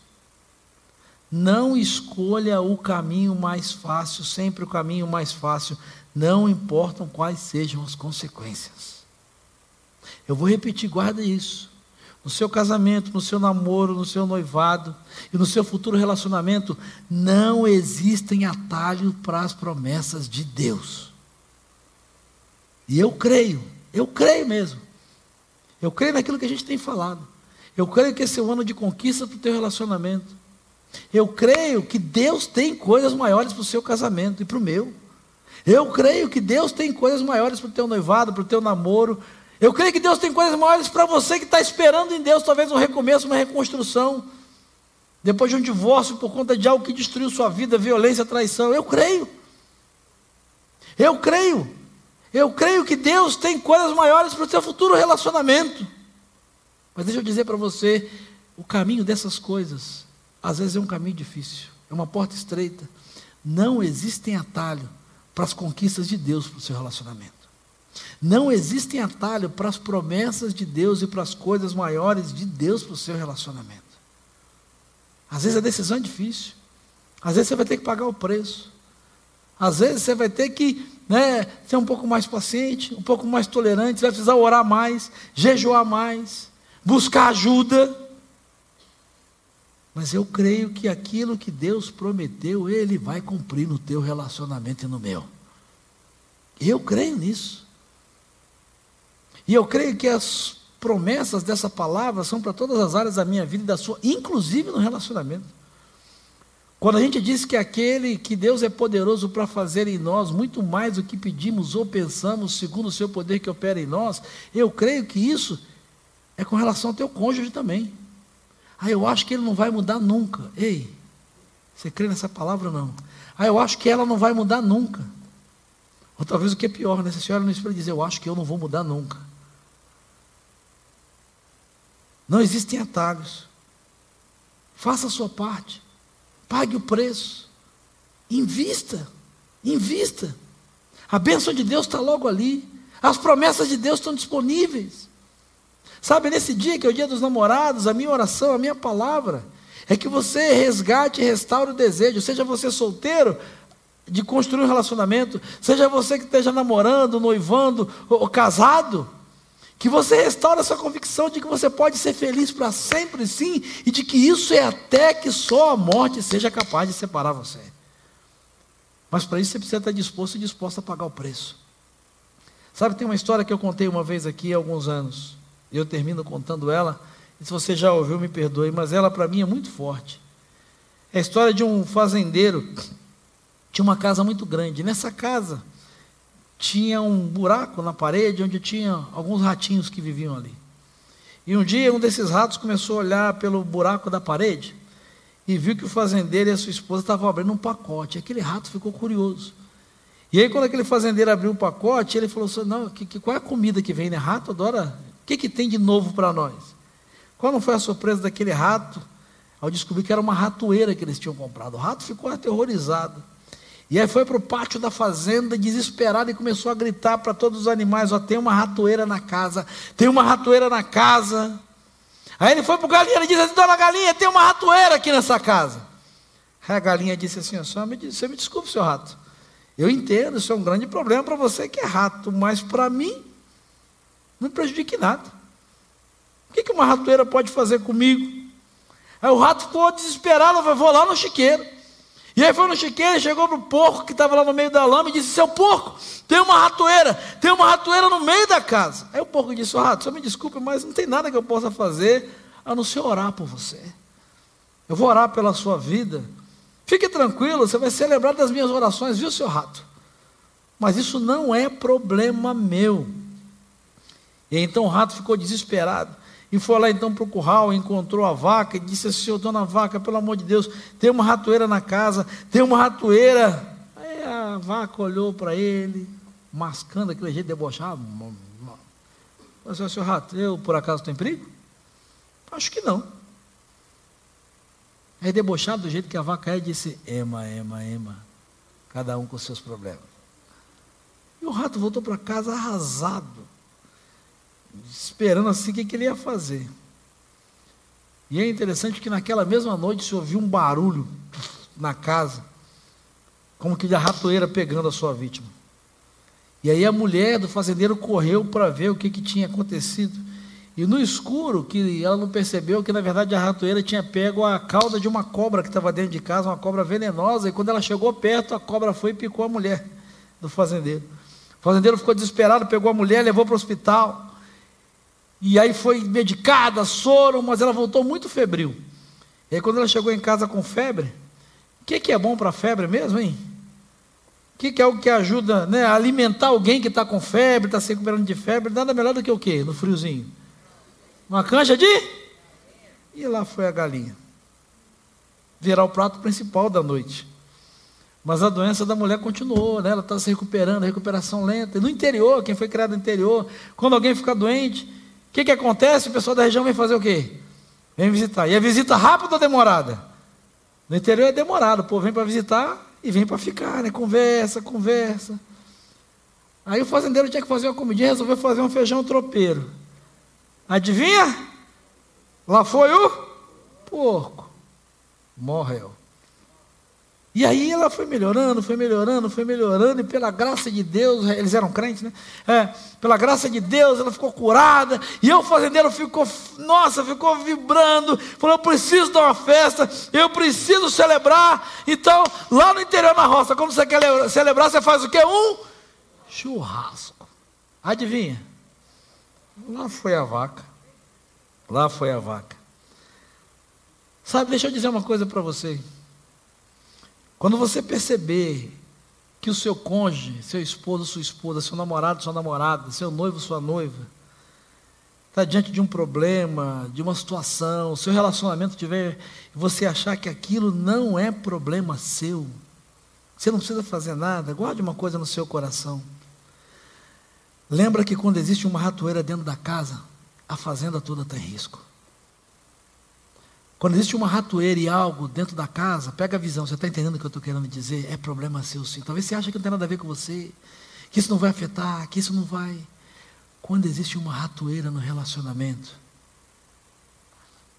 Não escolha o caminho mais fácil, sempre o caminho mais fácil, não importam quais sejam as consequências. Eu vou repetir, guarda isso no seu casamento, no seu namoro, no seu noivado e no seu futuro relacionamento, não existem atalhos para as promessas de Deus. E eu creio, eu creio mesmo. Eu creio naquilo que a gente tem falado. Eu creio que esse é um ano de conquista para o teu relacionamento. Eu creio que Deus tem coisas maiores para o seu casamento e para o meu. Eu creio que Deus tem coisas maiores para o teu noivado, para o teu namoro, eu creio que Deus tem coisas maiores para você que está esperando em Deus, talvez um recomeço, uma reconstrução. Depois de um divórcio por conta de algo que destruiu sua vida, violência, traição. Eu creio. Eu creio. Eu creio que Deus tem coisas maiores para o seu futuro relacionamento. Mas deixa eu dizer para você, o caminho dessas coisas, às vezes é um caminho difícil, é uma porta estreita. Não existem atalho para as conquistas de Deus para o seu relacionamento. Não existem atalho para as promessas de Deus e para as coisas maiores de Deus para o seu relacionamento. Às vezes a decisão é difícil. Às vezes você vai ter que pagar o preço. Às vezes você vai ter que né, ser um pouco mais paciente, um pouco mais tolerante, vai precisar orar mais, jejuar mais, buscar ajuda. Mas eu creio que aquilo que Deus prometeu, Ele vai cumprir no teu relacionamento e no meu. Eu creio nisso. E eu creio que as promessas dessa palavra são para todas as áreas da minha vida e da sua, inclusive no relacionamento. Quando a gente diz que aquele que Deus é poderoso para fazer em nós muito mais do que pedimos ou pensamos, segundo o seu poder que opera em nós, eu creio que isso é com relação ao teu cônjuge também. Ah, eu acho que ele não vai mudar nunca. Ei, você crê nessa palavra ou não? Ah, eu acho que ela não vai mudar nunca. Ou talvez o que é pior, né? Se a senhora não espera dizer, eu acho que eu não vou mudar nunca. Não existem atalhos. Faça a sua parte. Pague o preço. Invista. Invista. A bênção de Deus está logo ali. As promessas de Deus estão disponíveis. Sabe, nesse dia que é o dia dos namorados, a minha oração, a minha palavra, é que você resgate e restaure o desejo, seja você solteiro, de construir um relacionamento, seja você que esteja namorando, noivando ou, casado, que você restaure essa convicção de que você pode ser feliz para sempre, sim, e de que isso é até que só a morte seja capaz de separar você. Mas para isso você precisa estar disposto e disposto a pagar o preço. Sabe, tem uma história que eu contei uma vez aqui há alguns anos, e eu termino contando ela, e se você já ouviu, me perdoe, mas ela para mim é muito forte. É a história de um fazendeiro, tinha uma casa muito grande, nessa casa, tinha um buraco na parede onde tinha alguns ratinhos que viviam ali. E um dia um desses ratos começou a olhar pelo buraco da parede e viu que o fazendeiro e a sua esposa estavam abrindo um pacote. Aquele rato ficou curioso. E aí, quando aquele fazendeiro abriu o pacote, ele falou assim: Não, que, que, qual é a comida que vem, né? Rato adora. O que, que tem de novo para nós? Qual não foi a surpresa daquele rato ao descobrir que era uma ratoeira que eles tinham comprado? O rato ficou aterrorizado. E aí foi para o pátio da fazenda, desesperado, e começou a gritar para todos os animais: Ó, tem uma ratoeira na casa, tem uma ratoeira na casa. Aí ele foi para o galinheiro e disse assim: Dona Galinha, tem uma ratoeira aqui nessa casa. Aí a galinha disse assim: Só me, Você me desculpe, seu rato. Eu entendo, isso é um grande problema para você que é rato, mas para mim, não prejudique nada. O que, uma ratoeira pode fazer comigo? Aí o rato ficou desesperado, vou lá no chiqueiro. E aí foi no chiqueiro, chegou para o porco que estava lá no meio da lama e disse: Seu porco, tem uma ratoeira, tem uma ratoeira no meio da casa. Aí o porco disse: oh, Rato, só me desculpe, mas não tem nada que eu possa fazer a não ser orar por você. Eu vou orar pela sua vida. Fique tranquilo, você vai ser lembrado das minhas orações, viu, seu rato? Mas isso não é problema meu. E então o rato ficou desesperado. E foi lá então para o curral, encontrou a vaca e disse assim: Senhor, dona vaca, pelo amor de Deus, tem uma ratoeira na casa, tem uma ratoeira. Aí a vaca olhou para ele, mascando aquele jeito debochado. Falou assim: Senhor rato, eu por acaso estou em perigo? Acho que não. Aí debochado do jeito que a vaca é, disse: Ema, ema, ema, cada um com seus problemas. E o rato voltou para casa arrasado esperando assim o que, que ele ia fazer. E é interessante que naquela mesma noite se ouviu um barulho na casa, como que de ratoeira pegando a sua vítima. E aí a mulher do fazendeiro correu para ver o que, que tinha acontecido. E no escuro, que ela não percebeu que na verdade a ratoeira tinha pego a cauda de uma cobra que estava dentro de casa, uma cobra venenosa, e quando ela chegou perto, a cobra foi e picou a mulher do fazendeiro. O fazendeiro ficou desesperado, pegou a mulher, levou para o hospital. E aí foi medicada, soro, mas ela voltou muito febril. E aí quando ela chegou em casa com febre, o que, que é bom para febre mesmo, hein? O que, que é algo que ajuda né, a alimentar alguém que está com febre, está se recuperando de febre? Nada melhor do que o quê? No friozinho? Uma cancha de? E lá foi a galinha. Virar o prato principal da noite. Mas a doença da mulher continuou, né? ela está se recuperando, recuperação lenta. E no interior, quem foi criado no interior, quando alguém fica doente, o que, que acontece? O pessoal da região vem fazer o quê? Vem visitar. E a visita rápida ou demorada? No interior é demorado. O povo vem para visitar e vem para ficar, né? Conversa, conversa. Aí o fazendeiro tinha que fazer uma comidinha, resolveu fazer um feijão tropeiro. Adivinha? Lá foi o porco. Morreu. E aí ela foi melhorando, foi melhorando, foi melhorando, e pela graça de Deus, eles eram crentes, né? É, pela graça de Deus, ela ficou curada, e eu, fazendeiro, ficou, nossa, ficou vibrando, falou: eu preciso dar uma festa, eu preciso celebrar. Então, lá no interior na roça, como você quer celebrar, você faz o que? Um churrasco. Adivinha? Lá foi a vaca. Lá foi a vaca. Sabe, deixa eu dizer uma coisa para você. Quando você perceber que o seu cônjuge, seu esposo, sua esposa, seu namorado, sua namorada, seu noivo, sua noiva, está diante de um problema, de uma situação, o seu relacionamento tiver, você achar que aquilo não é problema seu, você não precisa fazer nada, guarde uma coisa no seu coração. Lembra que quando existe uma ratoeira dentro da casa, a fazenda toda está em risco. Quando existe uma ratoeira e algo dentro da casa, pega a visão, você está entendendo o que eu estou querendo dizer? É problema seu sim. Talvez você ache que não tem nada a ver com você, que isso não vai afetar, que isso não vai. Quando existe uma ratoeira no relacionamento,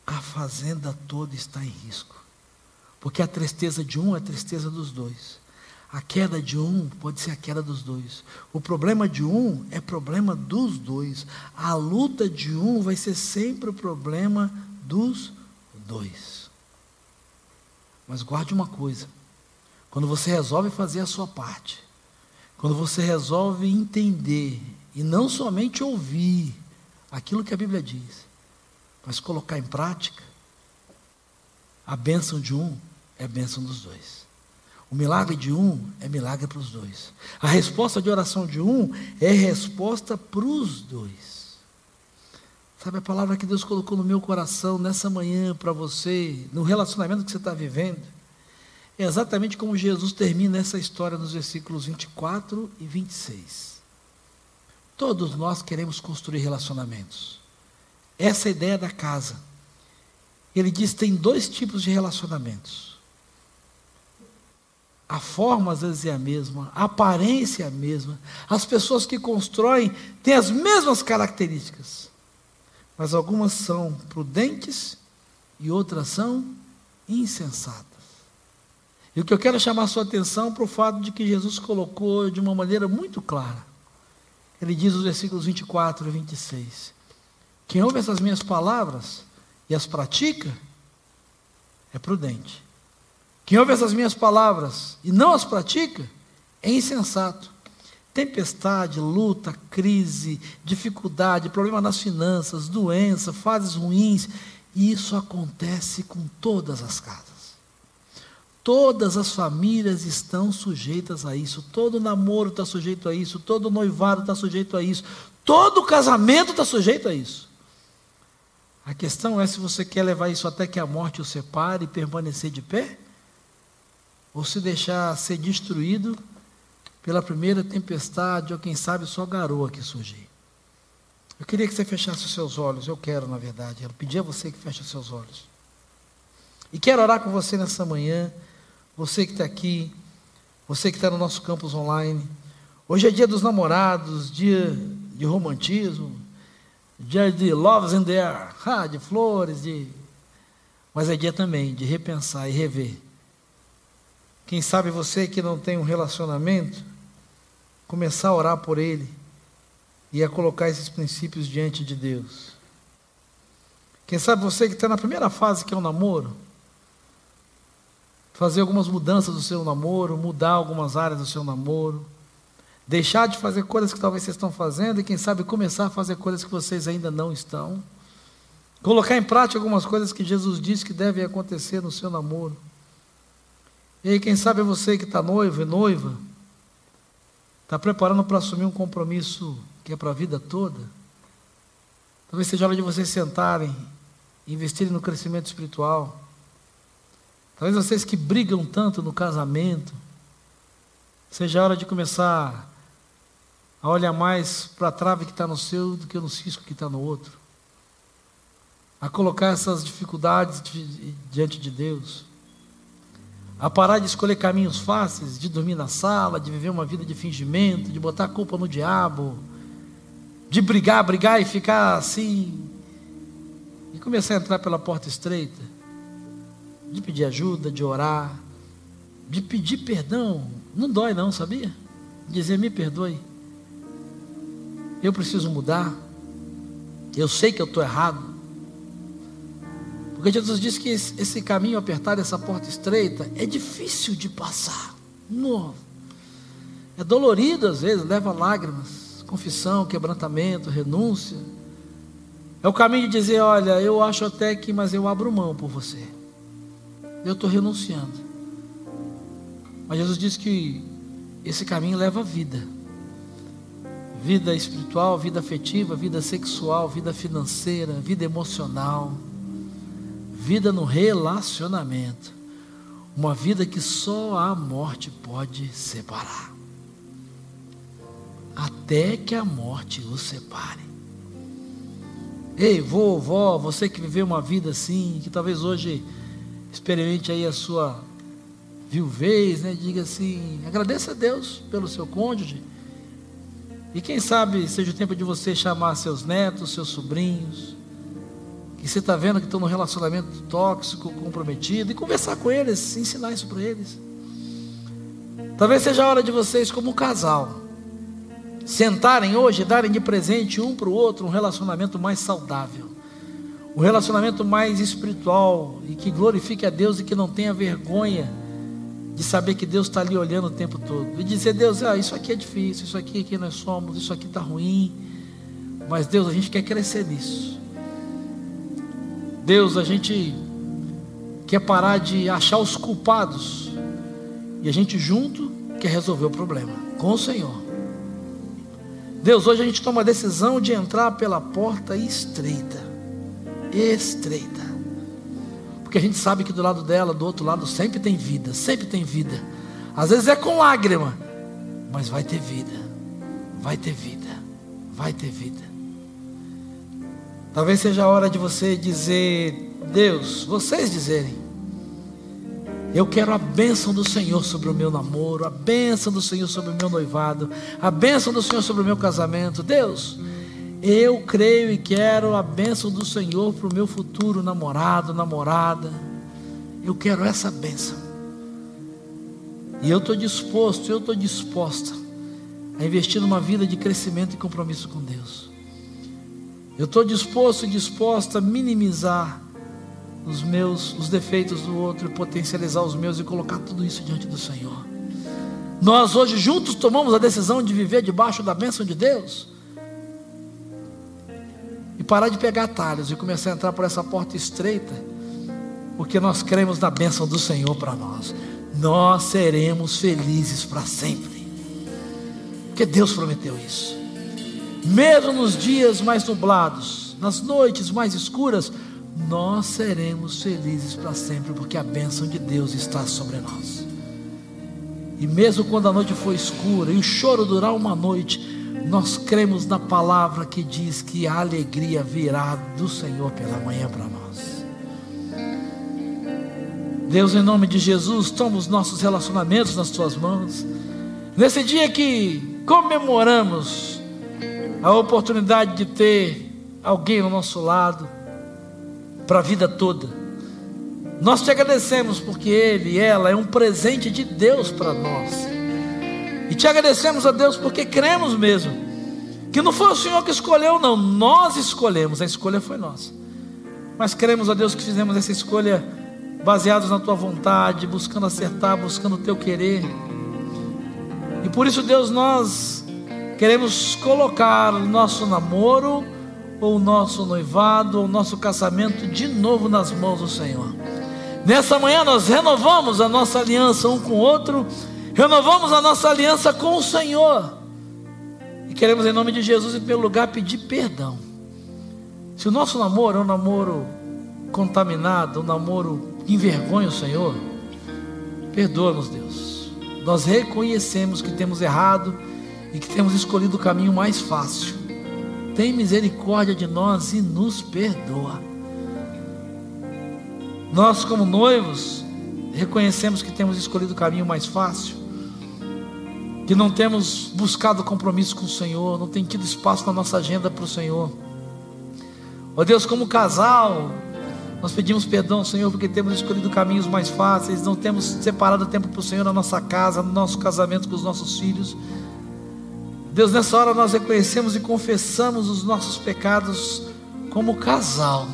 a fazenda toda está em risco. Porque a tristeza de um é a tristeza dos dois. A queda de um pode ser a queda dos dois. O problema de um é problema dos dois. A luta de um vai ser sempre o problema dos dois dois. Mas guarde uma coisa: quando você resolve fazer a sua parte, quando você resolve entender e não somente ouvir aquilo que a Bíblia diz, mas colocar em prática, a bênção de um é bênção dos dois. O milagre de um é milagre para os dois. A resposta de oração de um é resposta para os dois. Sabe a palavra que Deus colocou no meu coração nessa manhã para você, no relacionamento que você está vivendo? É exatamente como Jesus termina essa história nos versículos 24 e 26. Todos nós queremos construir relacionamentos. Essa é a ideia da casa. Ele diz que tem dois tipos de relacionamentos. A forma às vezes é a mesma, a aparência é a mesma. As pessoas que constroem têm as mesmas características mas algumas são prudentes e outras são insensatas. E o que eu quero chamar sua atenção para o fato de que Jesus colocou de uma maneira muito clara. Ele diz nos versículos 24 e 26: Quem ouve essas minhas palavras e as pratica é prudente. Quem ouve essas minhas palavras e não as pratica é insensato. Tempestade, luta, crise, dificuldade, problema nas finanças, doença, fases ruins, isso acontece com todas as casas. Todas as famílias estão sujeitas a isso. Todo namoro está sujeito a isso. Todo noivado está sujeito a isso. Todo casamento está sujeito a isso. A questão é se você quer levar isso até que a morte o separe e permanecer de pé, ou se deixar ser destruído pela primeira tempestade, ou quem sabe só garoa que surgir. Eu queria que você fechasse os seus olhos, eu quero, na verdade. Eu pedi a você que feche os seus olhos. E quero orar com você nessa manhã, você que está aqui, você que está no nosso campus online. Hoje é dia dos namorados, dia de romantismo, dia de loves in the air, ah, de flores, de... mas é dia também de repensar e rever quem sabe você que não tem um relacionamento, começar a orar por ele e a colocar esses princípios diante de Deus. Quem sabe você que está na primeira fase, que é o namoro, fazer algumas mudanças do seu namoro, mudar algumas áreas do seu namoro, deixar de fazer coisas que talvez vocês estão fazendo e quem sabe começar a fazer coisas que vocês ainda não estão. Colocar em prática algumas coisas que Jesus disse que devem acontecer no seu namoro. E aí, quem sabe é você que está noivo e noiva, está preparando para assumir um compromisso que é para a vida toda. Talvez seja hora de vocês sentarem investirem no crescimento espiritual. Talvez vocês que brigam tanto no casamento, seja hora de começar a olhar mais para a trave que está no seu do que no cisco que está no outro. A colocar essas dificuldades diante de Deus a parar de escolher caminhos fáceis, de dormir na sala, de viver uma vida de fingimento, de botar a culpa no diabo, de brigar, brigar e ficar assim, e começar a entrar pela porta estreita, de pedir ajuda, de orar, de pedir perdão, não dói não, sabia? Dizer me perdoe. Eu preciso mudar. Eu sei que eu estou errado. Porque Jesus disse que esse caminho apertado, essa porta estreita, é difícil de passar. Não. É dolorido às vezes, leva lágrimas, confissão, quebrantamento, renúncia. É o caminho de dizer: olha, eu acho até que, mas eu abro mão por você. Eu estou renunciando. Mas Jesus disse que esse caminho leva vida. Vida espiritual, vida afetiva, vida sexual, vida financeira, vida emocional, vida no relacionamento. Uma vida que só a morte pode separar. Até que a morte os separe. Ei, vô, vó, você que viveu uma vida assim, que talvez hoje experimente aí a sua viuvez, né? Diga assim, agradeça a Deus pelo seu cônjuge. E quem sabe seja o tempo de você chamar seus netos, seus sobrinhos, que você está vendo que estão num relacionamento tóxico, comprometido, e conversar com eles, ensinar isso para eles. Talvez seja a hora de vocês, como casal, sentarem hoje e darem de presente um para o outro um relacionamento mais saudável, um relacionamento mais espiritual e que glorifique a Deus e que não tenha vergonha de saber que Deus está ali olhando o tempo todo e dizer: Deus, ah, isso aqui é difícil, isso aqui é quem nós somos, isso aqui está ruim, mas Deus, a gente quer crescer nisso. Deus, a gente quer parar de achar os culpados e a gente junto quer resolver o problema com o Senhor. Deus, hoje a gente toma a decisão de entrar pela porta estreita. Estreita. Porque a gente sabe que do lado dela, do outro lado, sempre tem vida, sempre tem vida. Às vezes é com lágrima, mas vai ter vida. Vai ter vida. Vai ter vida. Talvez seja a hora de você dizer, Deus, vocês dizerem, eu quero a bênção do Senhor sobre o meu namoro, a bênção do Senhor sobre o meu noivado, a bênção do Senhor sobre o meu casamento. Deus, eu creio e quero a bênção do Senhor para o meu futuro namorado, namorada. Eu quero essa bênção. E eu estou disposto, eu estou disposta a investir numa vida de crescimento e compromisso com Deus. Eu estou disposto e disposta a minimizar os meus, os defeitos do outro e potencializar os meus e colocar tudo isso diante do Senhor. Nós hoje juntos tomamos a decisão de viver debaixo da bênção de Deus e parar de pegar atalhos e começar a entrar por essa porta estreita, porque nós cremos na bênção do Senhor para nós. Nós seremos felizes para sempre, porque Deus prometeu isso. Mesmo nos dias mais nublados, nas noites mais escuras, nós seremos felizes para sempre, porque a bênção de Deus está sobre nós. E mesmo quando a noite for escura e o choro durar uma noite, nós cremos na palavra que diz que a alegria virá do Senhor pela manhã para nós. Deus, em nome de Jesus, toma os nossos relacionamentos nas tuas mãos. Nesse dia que comemoramos a oportunidade de ter alguém ao nosso lado, para a vida toda. Nós te agradecemos porque ele ela é um presente de Deus para nós. E te agradecemos a Deus porque cremos mesmo que não foi o Senhor que escolheu, não, nós escolhemos, a escolha foi nossa. Mas cremos a Deus que fizemos essa escolha baseados na tua vontade, buscando acertar, buscando o teu querer. E por isso, Deus, nós queremos colocar o nosso namoro ou o nosso noivado, ou o nosso casamento de novo nas mãos do Senhor. Nessa manhã nós renovamos a nossa aliança um com o outro, renovamos a nossa aliança com o Senhor. E queremos, em nome de Jesus, em primeiro lugar, pedir perdão. Se o nosso namoro é um namoro contaminado, um namoro que envergonha o Senhor, perdoa-nos, Deus. Nós reconhecemos que temos errado e que temos escolhido o caminho mais fácil tem misericórdia de nós e nos perdoa. Nós, como noivos, reconhecemos que temos escolhido o caminho mais fácil, que não temos buscado compromisso com o Senhor, não tem tido espaço na nossa agenda para o Senhor. Ó oh Deus, como casal, Nós pedimos perdão, Senhor, porque temos escolhido caminhos mais fáceis, não temos separado tempo para o Senhor na nossa casa, no nosso casamento com os nossos filhos. Deus, nessa hora nós reconhecemos e confessamos os nossos pecados como casal.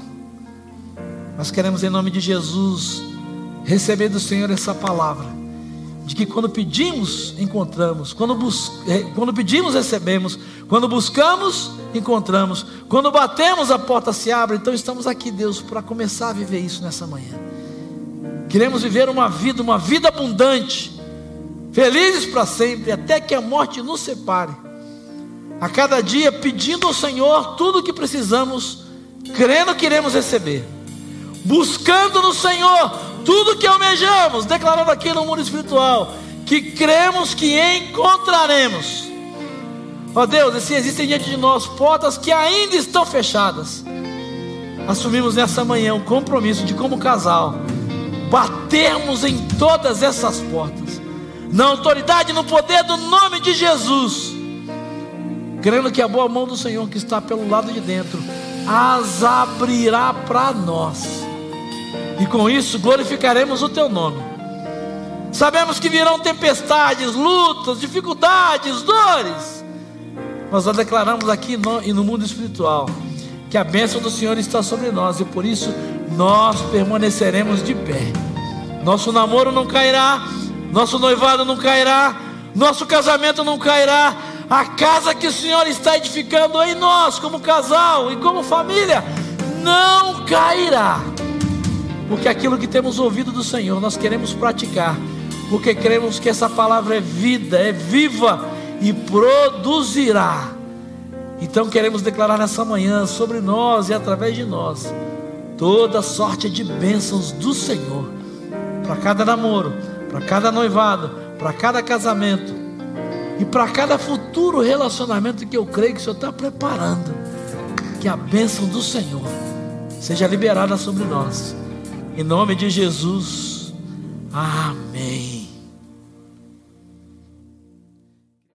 Nós queremos, em nome de Jesus, receber do Senhor essa palavra, de que quando pedimos, encontramos, quando, bus eh, quando pedimos, recebemos, quando buscamos, encontramos, quando batemos, a porta se abre. Então estamos aqui, Deus, para começar a viver isso nessa manhã. Queremos viver uma vida, uma vida abundante, felizes para sempre, até que a morte nos separe. A cada dia pedindo ao Senhor tudo o que precisamos, crendo que iremos receber, buscando no Senhor tudo que almejamos, declarando aqui no mundo espiritual, que cremos que encontraremos. Ó oh Deus, se existem diante de nós portas que ainda estão fechadas, assumimos nessa manhã um compromisso de, como casal, batermos em todas essas portas, na autoridade e no poder do nome de Jesus, crendo que a boa mão do Senhor que está pelo lado de dentro as abrirá para nós e com isso glorificaremos o teu nome. Sabemos que virão tempestades, lutas, dificuldades, dores. Mas nós declaramos aqui no, e no mundo espiritual que a bênção do Senhor está sobre nós e por isso nós permaneceremos de pé. Nosso namoro não cairá, nosso noivado não cairá, nosso casamento não cairá. A casa que o Senhor está edificando em nós, como casal e como família, não cairá. Porque aquilo que temos ouvido do Senhor nós queremos praticar, porque cremos que essa palavra é vida, é viva e produzirá. Então queremos declarar nessa manhã sobre nós e através de nós toda sorte de bênçãos do Senhor. Para cada namoro, para cada noivado, para cada casamento e para cada futuro relacionamento que eu creio que o Senhor está preparando. Que a bênção do Senhor seja liberada sobre nós em nome de Jesus. Amém.